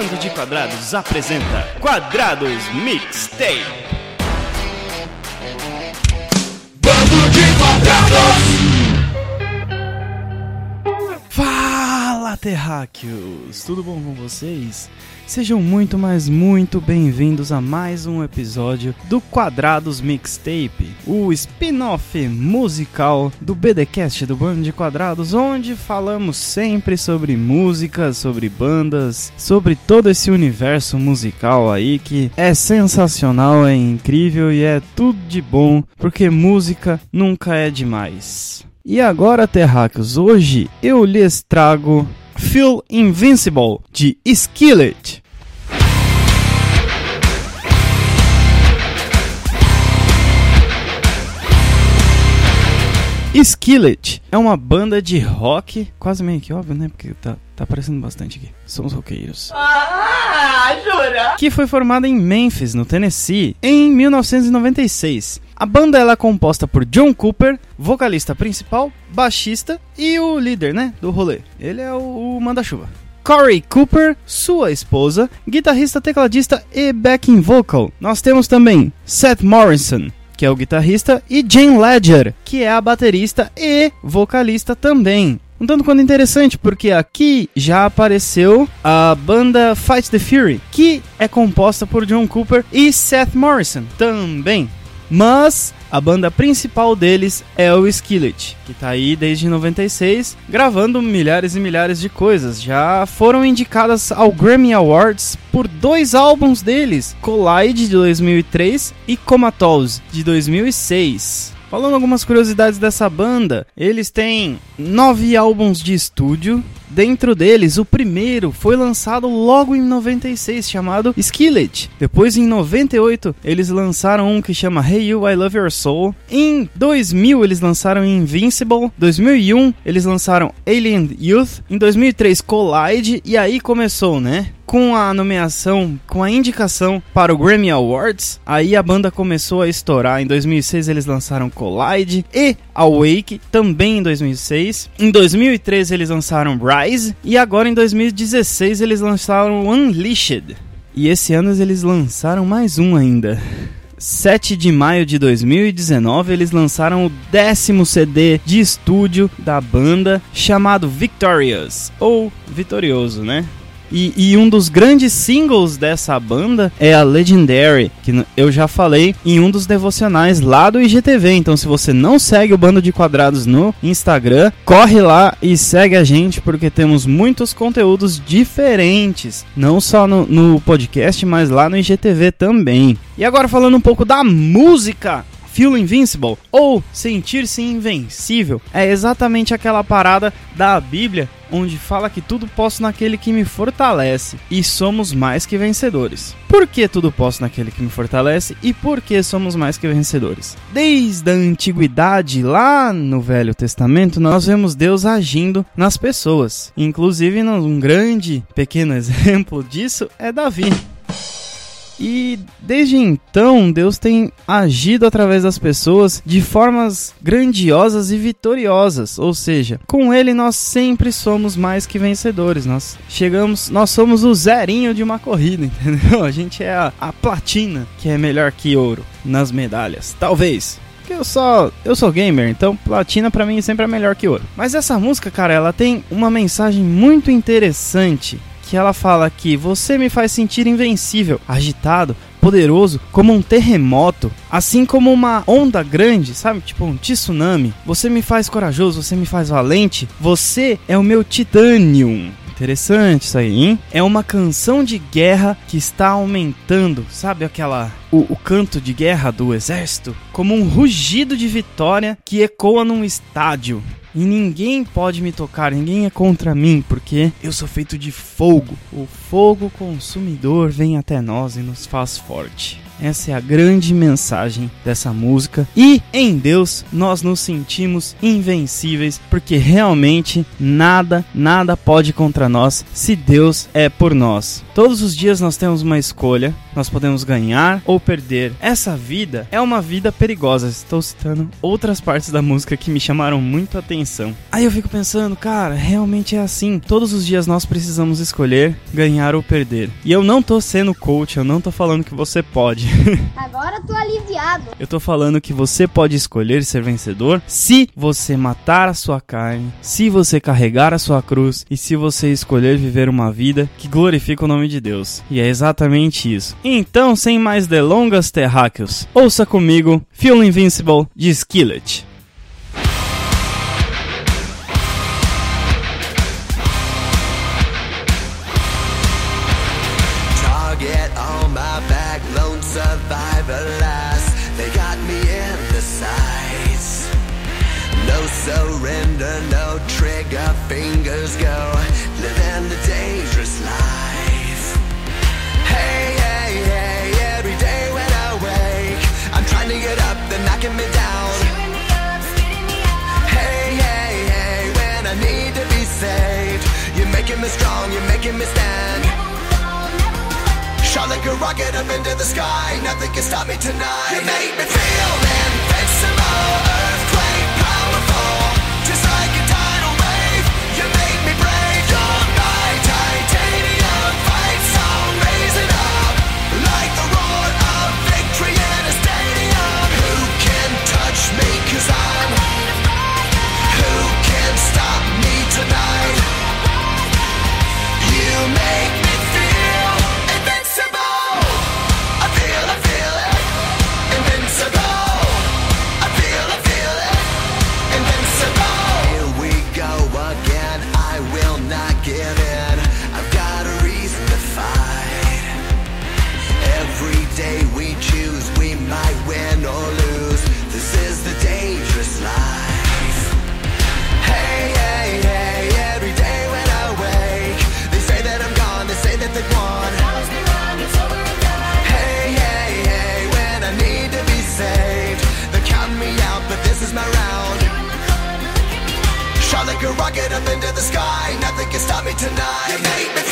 Bando de Quadrados apresenta Quadrados Mixtape. Bando de Quadrados! Fala, terráqueos! Tudo bom com vocês? Sejam muito, mas muito bem-vindos a mais um episódio do Quadrados Mixtape, o spin-off musical do BDcast do Bando de Quadrados, onde falamos sempre sobre músicas, sobre bandas, sobre todo esse universo musical aí que é sensacional, é incrível e é tudo de bom, porque música nunca é demais. E agora, terráqueos, hoje eu lhes trago Feel Invincible de Skillet. Skillet é uma banda de rock, quase meio que óbvio, né? Porque tá, tá aparecendo bastante aqui. Somos roqueiros. Ah, jura? Que foi formada em Memphis, no Tennessee, em 1996. A banda ela é composta por John Cooper, vocalista principal, baixista e o líder, né, do rolê. Ele é o, o manda-chuva. Corey Cooper, sua esposa, guitarrista, tecladista e backing vocal. Nós temos também Seth Morrison, que é o guitarrista, e Jane Ledger, que é a baterista e vocalista também. Um tanto quanto interessante, porque aqui já apareceu a banda Fight the Fury, que é composta por John Cooper e Seth Morrison também. Mas a banda principal deles é o Skillet, que tá aí desde 96, gravando milhares e milhares de coisas. Já foram indicadas ao Grammy Awards por dois álbuns deles, Collide de 2003 e Comatose de 2006. Falando algumas curiosidades dessa banda, eles têm nove álbuns de estúdio. Dentro deles, o primeiro foi lançado logo em 96, chamado Skillet. Depois, em 98, eles lançaram um que chama Hey You, I Love Your Soul. Em 2000, eles lançaram Invincible. 2001, eles lançaram Alien Youth. Em 2003, Collide. E aí começou, né? com a nomeação, com a indicação para o Grammy Awards, aí a banda começou a estourar. Em 2006 eles lançaram Collide e Awake, também em 2006. Em 2013 eles lançaram E agora em 2016 eles lançaram Unleashed. E esse ano eles lançaram mais um ainda. 7 de maio de 2019, eles lançaram o décimo CD de estúdio da banda, chamado Victorious, ou Vitorioso, né? E, e, um dos grandes singles dessa banda é a Legendary, que eu já falei em um dos devocionais lá do IGTV. Então, se você não segue o Bando de Quadrados no Instagram, corre lá e segue a gente, porque temos muitos conteúdos diferentes, não só no, no podcast, mas lá no IGTV também. E agora, falando um pouco da música Feel Invincible ou sentir-se invencível é exatamente aquela parada da Bíblia onde fala que tudo posso naquele que me fortalece e somos mais que vencedores. Por que tudo posso naquele que me fortalece e por que somos mais que vencedores? Desde a antiguidade, lá no Velho Testamento, nós vemos Deus agindo nas pessoas. Inclusive, um grande pequeno exemplo disso é Davi. E desde então, Deus tem agido através das pessoas de formas grandiosas e vitoriosas. Ou seja, com Ele nós sempre somos mais que vencedores. Nós chegamos, nós somos o zerinho de uma corrida, entendeu? A gente é a, a platina, que é melhor que ouro nas medalhas. Talvez eu só eu sou gamer, então platina para mim sempre é melhor que ouro. Mas essa música, cara, ela tem uma mensagem muito interessante que ela fala que você me faz sentir invencível, agitado, poderoso, como um terremoto, assim como uma onda grande, sabe? Tipo um tsunami. Você me faz corajoso, você me faz valente, você é o meu titanium. Interessante isso aí, hein? É uma canção de guerra que está aumentando, sabe aquela. O, o, canto de guerra do exército? Como um rugido de vitória que ecoa num estádio. E ninguém pode me tocar, ninguém é contra mim, porque eu sou feito de fogo. O fogo consumidor vem até nós e nos faz forte. Essa é a grande mensagem dessa música. E em Deus nós nos sentimos invencíveis, porque realmente nada, nada pode contra nós se Deus é por nós. Todos os dias nós temos uma escolha nós podemos ganhar ou perder. Essa vida é uma vida perigosa. Estou citando outras partes da música que me chamaram muito a atenção. Aí eu fico pensando, cara, realmente é assim. Todos os dias nós precisamos escolher ganhar ou perder. E eu não tô sendo coach, eu não tô falando que você pode. Agora eu tô aliviado. eu tô falando que você pode escolher ser vencedor se você matar a sua carne, se você carregar a sua cruz e se você escolher viver uma vida que glorifica o nome de Deus. E é exatamente isso. Então, sem mais delongas, terráqueos, ouça comigo Feel Invincible de Skillet. Back, lone survivor last. They got me in the sights. No surrender, no trigger, fingers go. Living the dangerous life. Hey, hey, hey, every day when I wake, I'm trying to get up, they're knocking me down. Hey, hey, hey, when I need to be saved, you're making me strong, you're making me stand. Like a rocket up into the sky. Nothing can stop me tonight. You make me feel invincible. Rocket up into the sky, nothing can stop me tonight. You me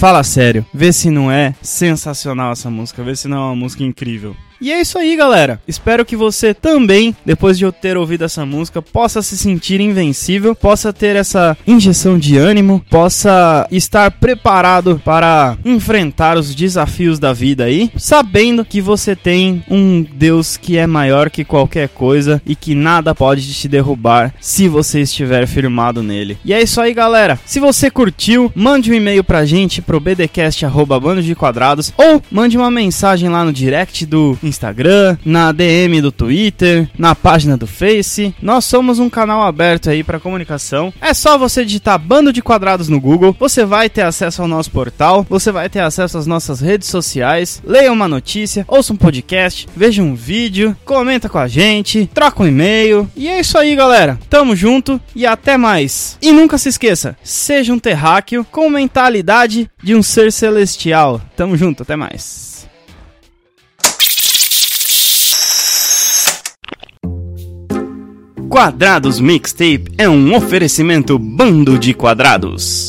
Fala sério, vê se não é sensacional essa música, vê se não é uma música incrível. E é isso aí, galera. Espero que você também, depois de eu ter ouvido essa música, possa se sentir invencível, possa ter essa injeção de ânimo, possa estar preparado para enfrentar os desafios da vida aí, sabendo que você tem um Deus que é maior que qualquer coisa e que nada pode te derrubar se você estiver firmado nele. E é isso aí, galera. Se você curtiu, mande um e-mail pra gente, pro bdcast@bando ou mande uma mensagem lá no direct do Instagram, na DM do Twitter, na página do Face. Nós somos um canal aberto aí para comunicação. É só você digitar Bando de Quadrados no Google, você vai ter acesso ao nosso portal, você vai ter acesso às nossas redes sociais, leia uma notícia, ouça um podcast, veja um vídeo, comenta com a gente, troca um e-mail. E é isso aí, galera. Tamo junto e até mais. E nunca se esqueça, seja um terráqueo com mentalidade de um ser celestial. Tamo junto, até mais. Quadrados Mixtape é um oferecimento bando de quadrados.